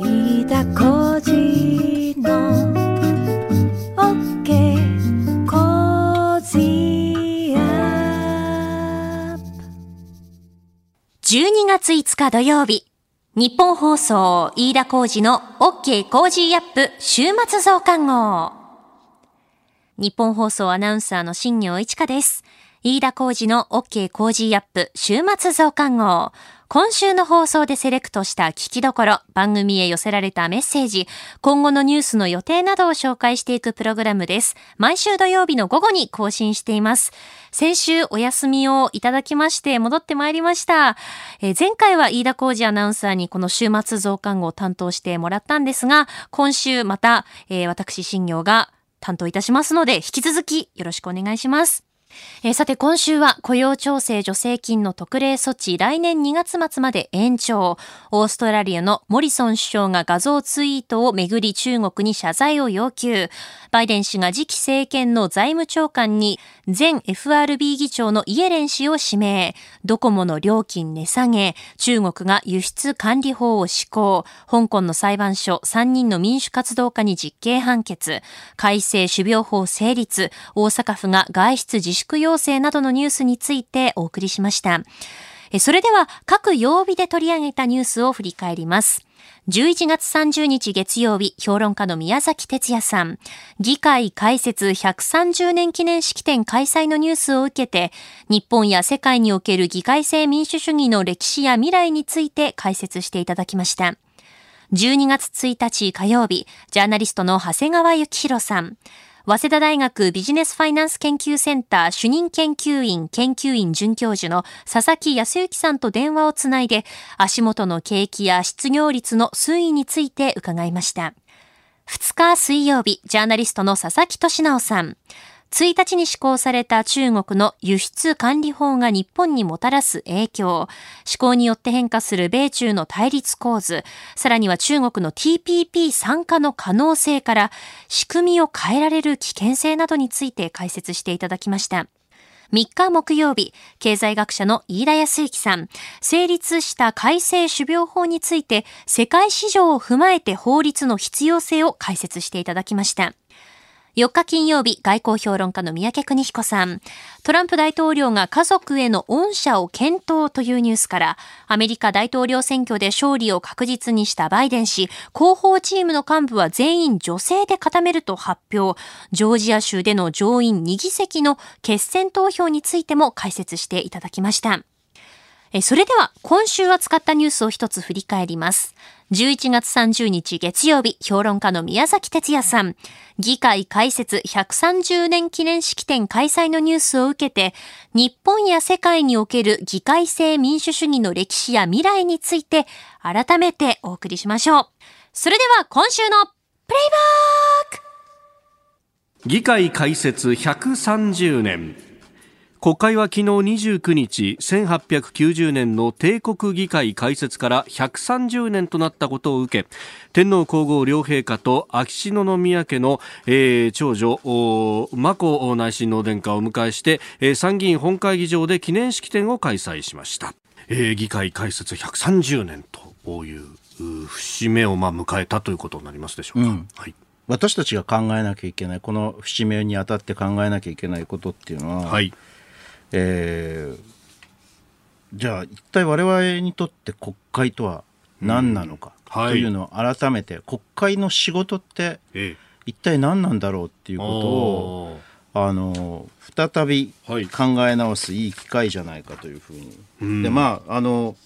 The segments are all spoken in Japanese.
飯田浩司の OK! Cozy up! 12月5日土曜日、ニッポン放送飯田浩司の OK! Cozy up! 週末増刊号。ニッポン放送アナウンサーの新行市佳です。飯田浩司の OK! Cozy up! 週末増刊号。今週の放送でセレクトした聞きどころ、番組へ寄せられたメッセージ、今後のニュースの予定などを紹介していくプログラムです。毎週土曜日の午後に更新しています。先週お休みをいただきまして戻ってまいりました。え前回は飯田浩二アナウンサーにこの週末増刊号を担当してもらったんですが、今週また、えー私新業が担当いたしますので、引き続きよろしくお願いします。えーさて今週は雇用調整助成金の特例措置来年2月末まで延長。オーストラリアのモリソン首相が画像ツイートをめぐり中国に謝罪を要求。バイデン氏が次期政権の財務長官に前 FRB 議長のイエレン氏を指名。ドコモの料金値下げ。中国が輸出管理法を施行。香港の裁判所3人の民主活動家に実刑判決。改正種苗法成立。大阪府が外出自粛要請などのニュースについてお送りしました。それでは各曜日で取り上げたニュースを振り返ります。11月30日月曜日、評論家の宮崎哲也さん。議会開設130年記念式典開催のニュースを受けて、日本や世界における議会制民主主義の歴史や未来について解説していただきました。12月1日火曜日、ジャーナリストの長谷川幸宏さん。早稲田大学ビジネスファイナンス研究センター主任研究員研究員准教授の佐々木康之さんと電話をつないで足元の景気や失業率の推移について伺いました。2日水曜日、ジャーナリストの佐々木俊直さん。1日に施行された中国の輸出管理法が日本にもたらす影響、施行によって変化する米中の対立構図、さらには中国の TPP 参加の可能性から仕組みを変えられる危険性などについて解説していただきました。3日木曜日、経済学者の飯田康之さん、成立した改正種苗法について、世界市場を踏まえて法律の必要性を解説していただきました。4日金曜日、外交評論家の三宅邦彦さん。トランプ大統領が家族への恩赦を検討というニュースから、アメリカ大統領選挙で勝利を確実にしたバイデン氏、広報チームの幹部は全員女性で固めると発表。ジョージア州での上院2議席の決選投票についても解説していただきました。それでは今週扱ったニュースを一つ振り返ります。11月30日月曜日、評論家の宮崎哲也さん、議会開設130年記念式典開催のニュースを受けて、日本や世界における議会制民主主義の歴史や未来について改めてお送りしましょう。それでは今週のプレイバック。議会開設130年。国会は昨日29日1890年の帝国議会開設から130年となったことを受け天皇皇后両陛下と秋篠宮家の、えー長女お眞子内親王殿下をお迎えして、えー参議院本会議場で記念式典を開催しました、えー議会開設130年というう節目をまあ迎えたということになりますでしょうか、うん。はい、私たちが考えなきゃいけないこの節目にあたって考えなきゃいけないことっていうのは、はいえーじゃあ一体我々にとって国会とは何なのかうん。はい。というのを改めて、国会の仕事ってえ一体何なんだろうっていーうことをあの再びはい。考え直すいい機会じゃないかというふうに、うん。でまああの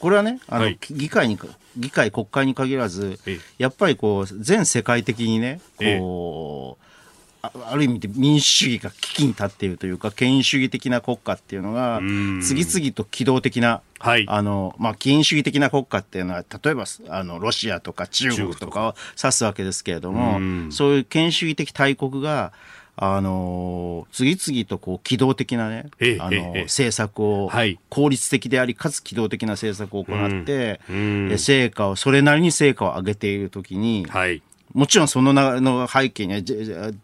これはねあの、はい。議会に議会国会に限らずええ。やっぱりこう全世界的にねこう、あある意味で民主主義が危機に立っているというか権威主義的な国家っていうのがうん。次々と機動的なはい。あの、まあ、権威主義的な国家っていうのは、例えば、あの、ロシアとか中国とかを指すわけですけれども、うん。そういう権威主義的大国が、あの、次々とこう、機動的なねええ、あの、政策をはい、効率的であり、かつ機動的な政策を行って、成果を、それなりに成果を上げているときに、はいもちろんそのなの背景には、じ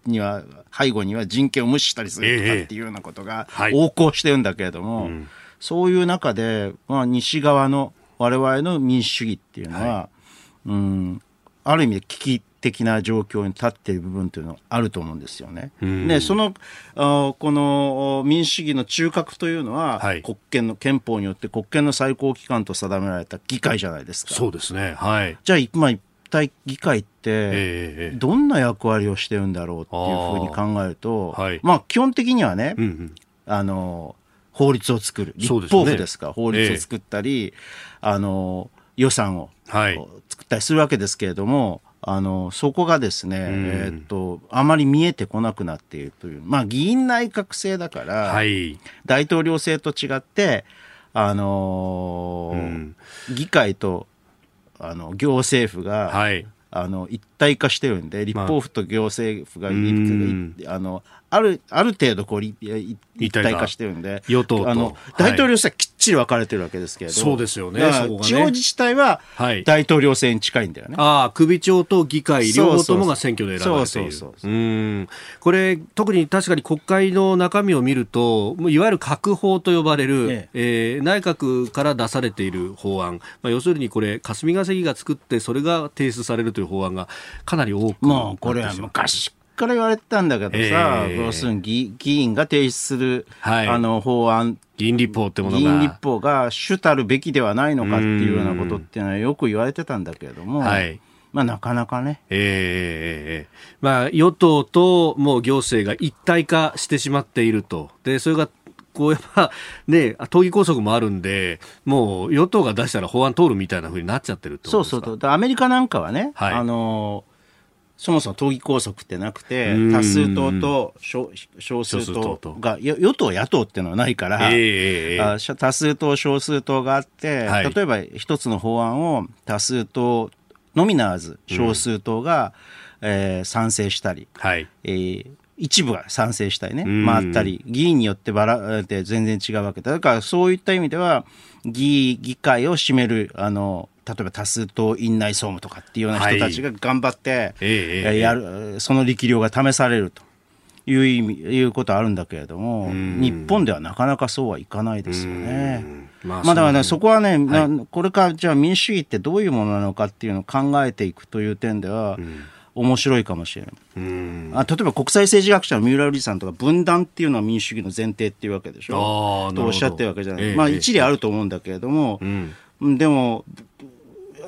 には、背後には人権を無視したりするとかっていうようなことがはい横行してるんだけれども、うんそういう中で、まあ、西側の我々の民主主義っていうのは、うん、ある意味で危機的な状況に立っている部分というのはあると思うんですよね。うんでそのあこの民主主義の中核というのは、はい国権の憲法によって国権の最高機関と定められた議会じゃないですか。そうですね。はい。じゃあ今一体議会って、ええどんな役割をしてるんだろうっていうふうに考えると、あー。はい。まあ基本的にはね、うんうん。あの法律を作る。立法府ですか？ら法律を作ったり、あの予算を、はい。作ったりするわけですけれどもあのそこがですね、ん。えーっとあまり見えてこなくなっているという。まあ議員内閣制だから、はい。大統領制と違ってあのーうん。議会とあの行政府が、はい。あの一体化してるんで立法府と行政府がい、うん。あのあるある程度こういい一体化してるんで与党とあのはい。大統領制はきっちり分かれてるわけですけれど、そうですよね地方自治体ははい。大統領制に近いんだよね。ああ、首長と議会両方ともが選挙で選ばれている。そうそうそうう。ん。これ、特に確かに国会の中身を見ると、いわゆる閣法と呼ばれる、ええ。ー内閣から出されている法案、まあ、要するにこれ、霞が関が作って、それが提出されるという法案がかなり多くもうこれは昔から言われてたんだけどさ、ええ。要するに議議員が提出する、はい。あの法案議員立法ってものが。議員立法が主たるべきではないのかっていうようなことっていうのはよく言われてたんだけれども、はいまあなかなかね、ええええええまあ、与党ともう行政が一体化してしまっていると。で、それが、こうやっぱね、党議拘束もあるんで、もう与党が出したら法案通るみたいな風になっちゃってるってことですか？そうそうそう。でアメリカなんかはね、はいあのーそもそも党議拘束ってなくてうん、多数党と少少数党が、よ与党、野党っていうのはないから、ええええええ。あし多数党、少数党があって、はい。例えば一つの法案を多数党のみならず、少数党が、えー賛成したり、はい。えー一部が賛成したりね、うん。回ったり、議員によってばらで全然違うわけだ。だからそういった意味では、議議会を占める、あの、例えば多数党院内総務とかっていうような人たちが頑張って、えええええーやる、その力量が試されるという意味、いうことはあるんだけれども、ん。日本ではなかなかそうはいかないですよね。ままあだからね、そこはね、はなこれからじゃあ民主主義ってどういうものなのかっていうのを考えていくという点では、面白いかもしれない。うん。あ例えば国際政治学者の三浦瑠麗さんとか分断っていうのは民主主義の前提っていうわけでしあょとおっしゃってるわけじゃない、ええまあ一理あると思うんだけれどもう、ん。うんでも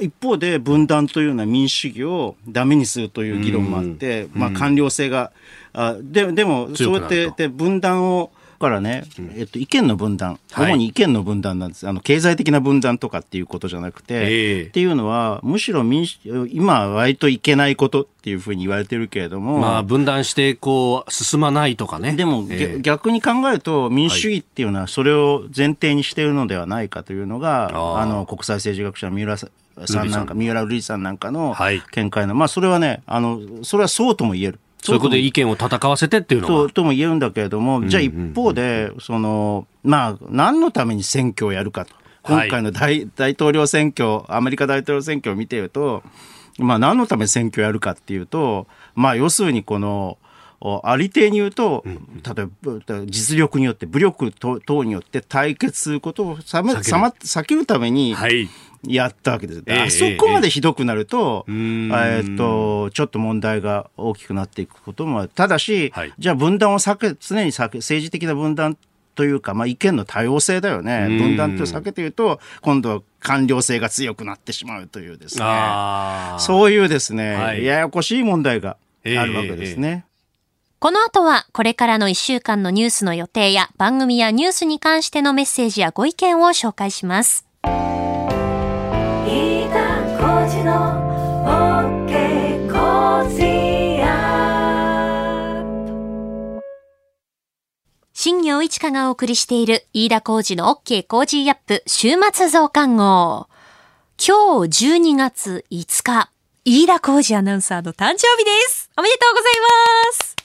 一方で分断というのは民主主義をダメにするという議論もあって、まあ官僚性が、あででもそうやって分断をからね、えっと、意見の分断、はい。主に意見の分断なんです。あの、経済的な分断とかっていうことじゃなくて、ええ。っていうのは、むしろ民主、今は割といけないことっていうふうに言われてるけれども、まあ、分断して、こう、進まないとかね。でも、ええ。げ逆に考えると民主主義っていうのはそれを前提にしているのではないかというのが、あーあの国際政治学者の三浦さんなんか三浦瑠麗さんなんかのはい。見解の、まあそれはねあのそれはそうとも言える。そういうことで意見を戦わせてっていうのとは。とも言えるんだけれども、じゃあ一方で、その、まあ、何のために選挙をやるかと。はい今回の大,、大統領選挙、アメリカ大統領選挙を見ていると、まあ、何のために選挙をやるかっていうと、まあ、要するにこの、おありていに言うと、例えば実力によって、武力等等によって対決することを避けるためにはい。やったわけです。ええあそこまでひどくなると、えええーっと、ちょっと問題が大きくなっていくこともある。ただし、はいじゃあ分断を避け、常に避け、政治的な分断というか、まあ意見の多様性だよね。うん分断と避けていると、今度は官僚性が強くなってしまうというですね。そういうですね、はいややこしい問題があるわけですね。この後はこれからの1週間のニュースの予定や番組やニュースに関してのメッセージやご意見を紹介します。飯田浩司の OK コージー新業一華がお送りしている飯田浩二の OK コージーアップ週末増刊号。今日12月5日、飯田浩司アナウンサーの誕生日です。おめでとうございます。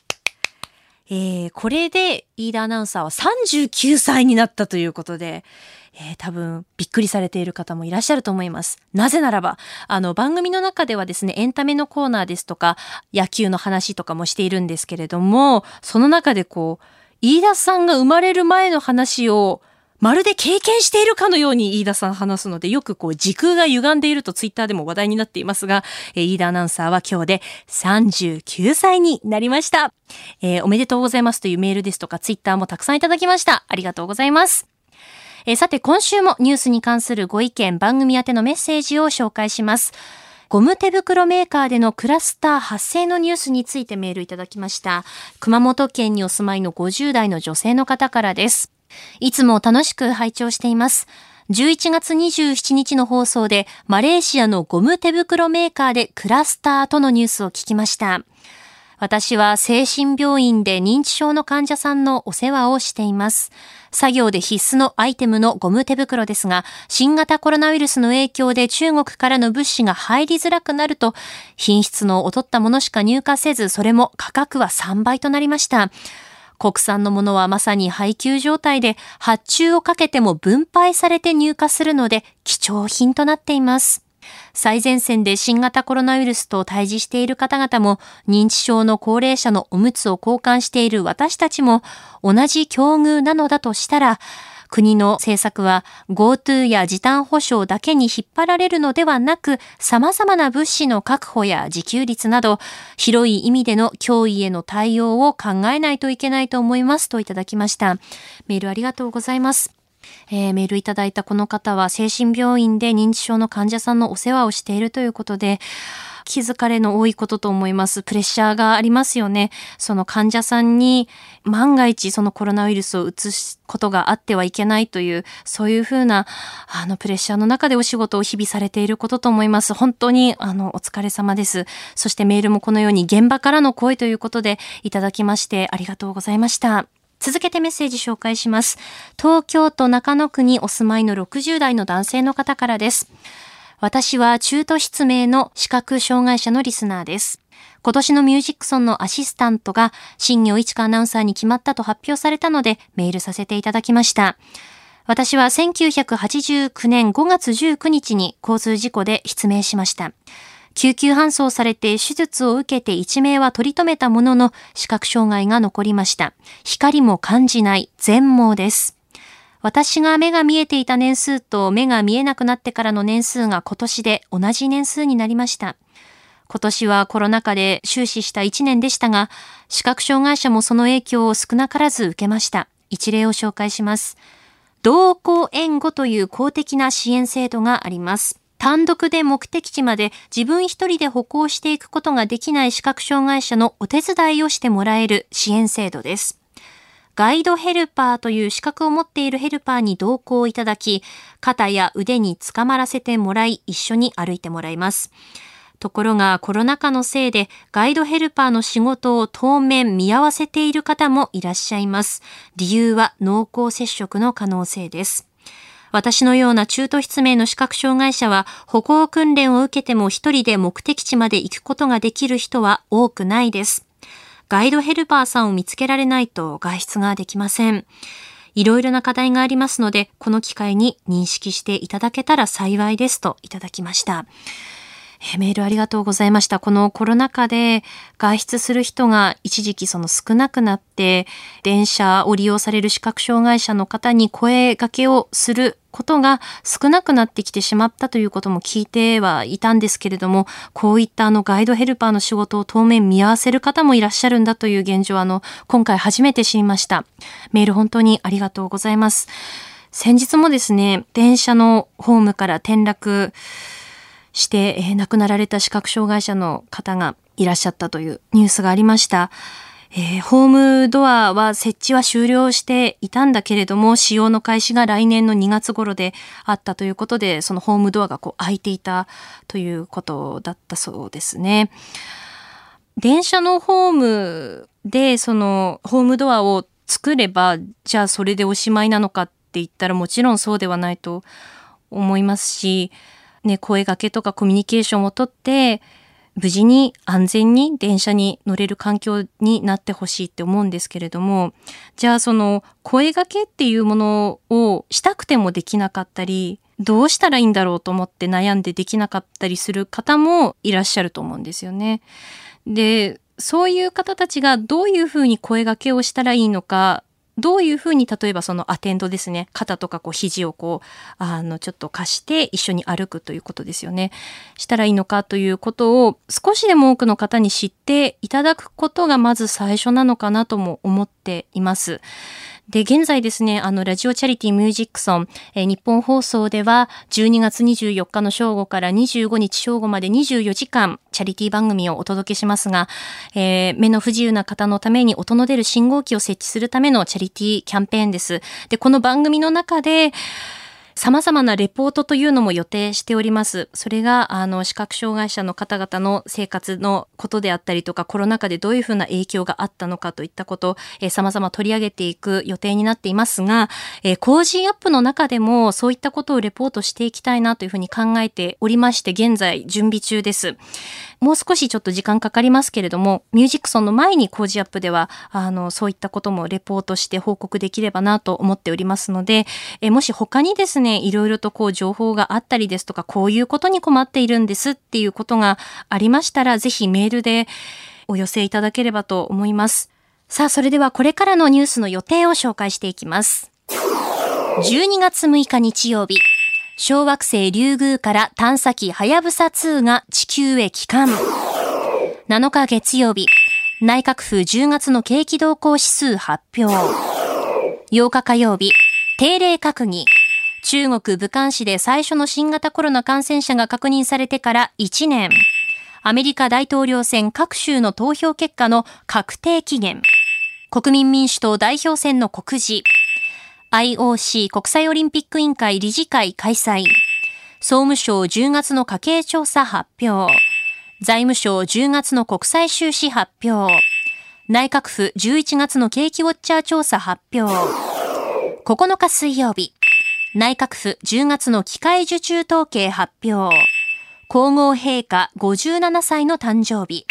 えー、これで飯田アナウンサーは39歳になったということで、えー多分びっくりされている方もいらっしゃると思います。なぜならば、あの番組の中ではですね、エンタメのコーナーですとか、野球の話とかもしているんですけれども、その中でこう、飯田さんが生まれる前の話をまるで経験しているかのように飯田さん話すので、よくこう時空が歪んでいるとツイッターでも話題になっていますが、えー、飯田アナウンサーは今日で39歳になりました。えー、おめでとうございますというメールですとかツイッターもたくさんいただきました。ありがとうございます。えー、さて今週もニュースに関するご意見、番組宛てのメッセージを紹介します。ゴム手袋メーカーでのクラスター発生のニュースについてメールいただきました。熊本県にお住まいの50代の女性の方からです。いつも楽しく拝聴しています。11月27日の放送でマレーシアのゴム手袋メーカーでクラスターとのニュースを聞きました。私は精神病院で認知症の患者さんのお世話をしています。作業で必須のアイテムのゴム手袋ですが、新型コロナウイルスの影響で中国からの物資が入りづらくなると、品質の劣ったものしか入荷せず、それも価格は3倍となりました。国産のものはまさに配給状態で発注をかけても分配されて入荷するので貴重品となっています。最前線で新型コロナウイルスと対峙している方々も認知症の高齢者のおむつを交換している私たちも同じ境遇なのだとしたら国の政策は GoTo や時短保障だけに引っ張られるのではなく、様々な物資の確保や自給率など、広い意味での脅威への対応を考えないといけないと思いますといただきました。メールありがとうございます。えー、メールいただいたこの方は精神病院で認知症の患者さんのお世話をしているということで、気づかれの多いことと思います。プレッシャーがありますよね。その患者さんに万が一そのコロナウイルスを移すことがあってはいけないという、そういうふうな、あの、プレッシャーの中でお仕事を日々されていることと思います。本当に、あの、お疲れ様です。そしてメールもこのように現場からの声ということでいただきましてありがとうございました。続けてメッセージ紹介します。東京都中野区にお住まいの60代の男性の方からです。私は中途失明の視覚障害者のリスナーです。今年のミュージックソンのアシスタントが新業一華アナウンサーに決まったと発表されたのでメールさせていただきました。私は1989年5月19日に交通事故で失明しました。救急搬送されて手術を受けて一命は取り留めたものの視覚障害が残りました。光も感じない全盲です。私が目が見えていた年数と目が見えなくなってからの年数が今年で同じ年数になりました。今年はコロナ禍で終始した1年でしたが、視覚障害者もその影響を少なからず受けました。一例を紹介します。同行援護という公的な支援制度があります。単独で目的地まで自分一人で歩行していくことができない視覚障害者のお手伝いをしてもらえる支援制度です。ガイドヘルパーという資格を持っているヘルパーに同行いただき、肩や腕につかまらせてもらい、一緒に歩いてもらいます。ところがコロナ禍のせいでガイドヘルパーの仕事を当面見合わせている方もいらっしゃいます。理由は濃厚接触の可能性です。私のような中途失明の視覚障害者は歩行訓練を受けても一人で目的地まで行くことができる人は多くないです。ガイドヘルパーさんを見つけられないと外出ができません。いろいろな課題がありますので、この機会に認識していただけたら幸いですといただきました。えメールありがとうございました。このコロナ禍で外出する人が一時期その少なくなって、電車を利用される視覚障害者の方に声掛けをすることが少なくなってきてしまったということも聞いてはいたんですけれども、こういったあのガイドヘルパーの仕事を当面見合わせる方もいらっしゃるんだという現状あの、今回初めて知りました。メール本当にありがとうございます。先日もですね、電車のホームから転落して、えー、亡くなられた視覚障害者の方がいらっしゃったというニュースがありました。えー、ホームドアは設置は終了していたんだけれども、使用の開始が来年の2月頃であったということで、そのホームドアがこう開いていたということだったそうですね。電車のホームでそのホームドアを作れば、じゃあそれでおしまいなのかって言ったらもちろんそうではないと思いますし、ね、声掛けとかコミュニケーションをとって、無事に安全に電車に乗れる環境になってほしいって思うんですけれども、じゃあその声掛けっていうものをしたくてもできなかったり、どうしたらいいんだろうと思って悩んでできなかったりする方もいらっしゃると思うんですよね。で、そういう方たちがどういうふうに声掛けをしたらいいのかどういうふうに例えばそのアテンドですね。肩とかこう肘をこうあのちょっと貸して一緒に歩くということですよね。したらいいのかということを少しでも多くの方に知っていただくことがまず最初なのかなとも思っています。で、現在ですね、あの、ラジオチャリティミュージックソン、えー、日本放送では、12月24日の正午から25日正午まで24時間、チャリティ番組をお届けしますが、えー、目の不自由な方のために音の出る信号機を設置するためのチャリティキャンペーンです。で、この番組の中で、様々なレポートというのも予定しております。それが、あの、視覚障害者の方々の生活のことであったりとか、コロナ禍でどういうふうな影響があったのかといったこと、えー、様々取り上げていく予定になっていますが、えー、 Cozy up の中でもそういったことをレポートしていきたいなというふうに考えておりまして、現在準備中です。もう少しちょっと時間かかりますけれども、ミュージックソンの前にコージアップでは、あの、そういったこともレポートして報告できればなと思っておりますので、えもし他にですね、いろいろとこう情報があったりですとか、こういうことに困っているんですっていうことがありましたら、ぜひメールでお寄せいただければと思います。さあ、それではこれからのニュースの予定を紹介していきます。12月6日日曜日、小惑星リュウグウから探査機はやぶさ2が地球へ帰還。7日月曜日、内閣府10月の景気動向指数発表。8日火曜日、定例閣議。中国武漢市で最初の新型コロナ感染者が確認されてから1年。アメリカ大統領選各州の投票結果の確定期限。国民民主党代表選の告示。IOC 国際オリンピック委員会理事会開催。総務省10月の家計調査発表。財務省10月の国際収支発表。内閣府11月の景気ウォッチャー調査発表。9日水曜日。内閣府10月の機械受注統計発表。皇后陛下57歳の誕生日。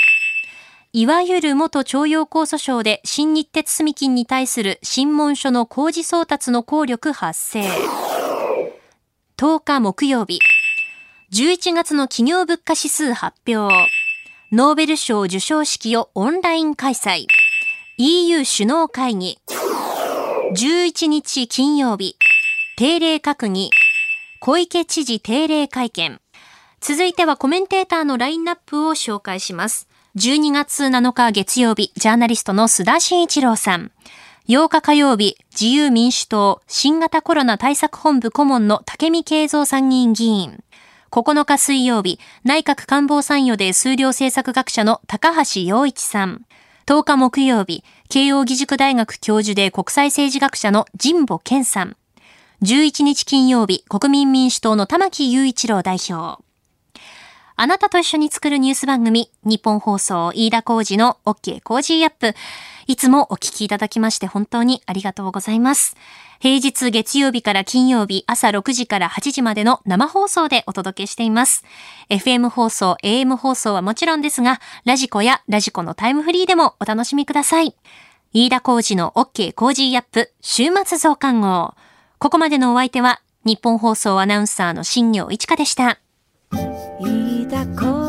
いわゆる元徴用工訴訟で新日鉄住金に対する審問書の工事送達の効力発生。10日木曜日。11月の企業物価指数発表。ノーベル賞授賞式をオンライン開催。EU 首脳会議。11日金曜日。定例閣議。小池知事定例会見。続いてはコメンテーターのラインナップを紹介します。12月7日月曜日、ジャーナリストの須田慎一郎さん。8日火曜日、自由民主党新型コロナ対策本部顧問の武見敬三参議院議員。9日水曜日、内閣官房参与で数量政策学者の高橋洋一さん。10日木曜日、慶応義塾大学教授で国際政治学者の神保謙さん。11日金曜日、国民民主党の玉木雄一郎代表。あなたと一緒に作るニュース番組、ニッポン放送飯田浩司の OK Cozy up。いつもお聞きいただきまして本当にありがとうございます。平日月曜日から金曜日朝6時から8時までの生放送でお届けしています。FM 放送、AM 放送はもちろんですが、 radiko や radiko のタイムフリーでもお楽しみください。飯田浩二の OK コージーアップ週末増刊号。ここまでのお相手はニッポン放送アナウンサーの新行市佳でした。飯田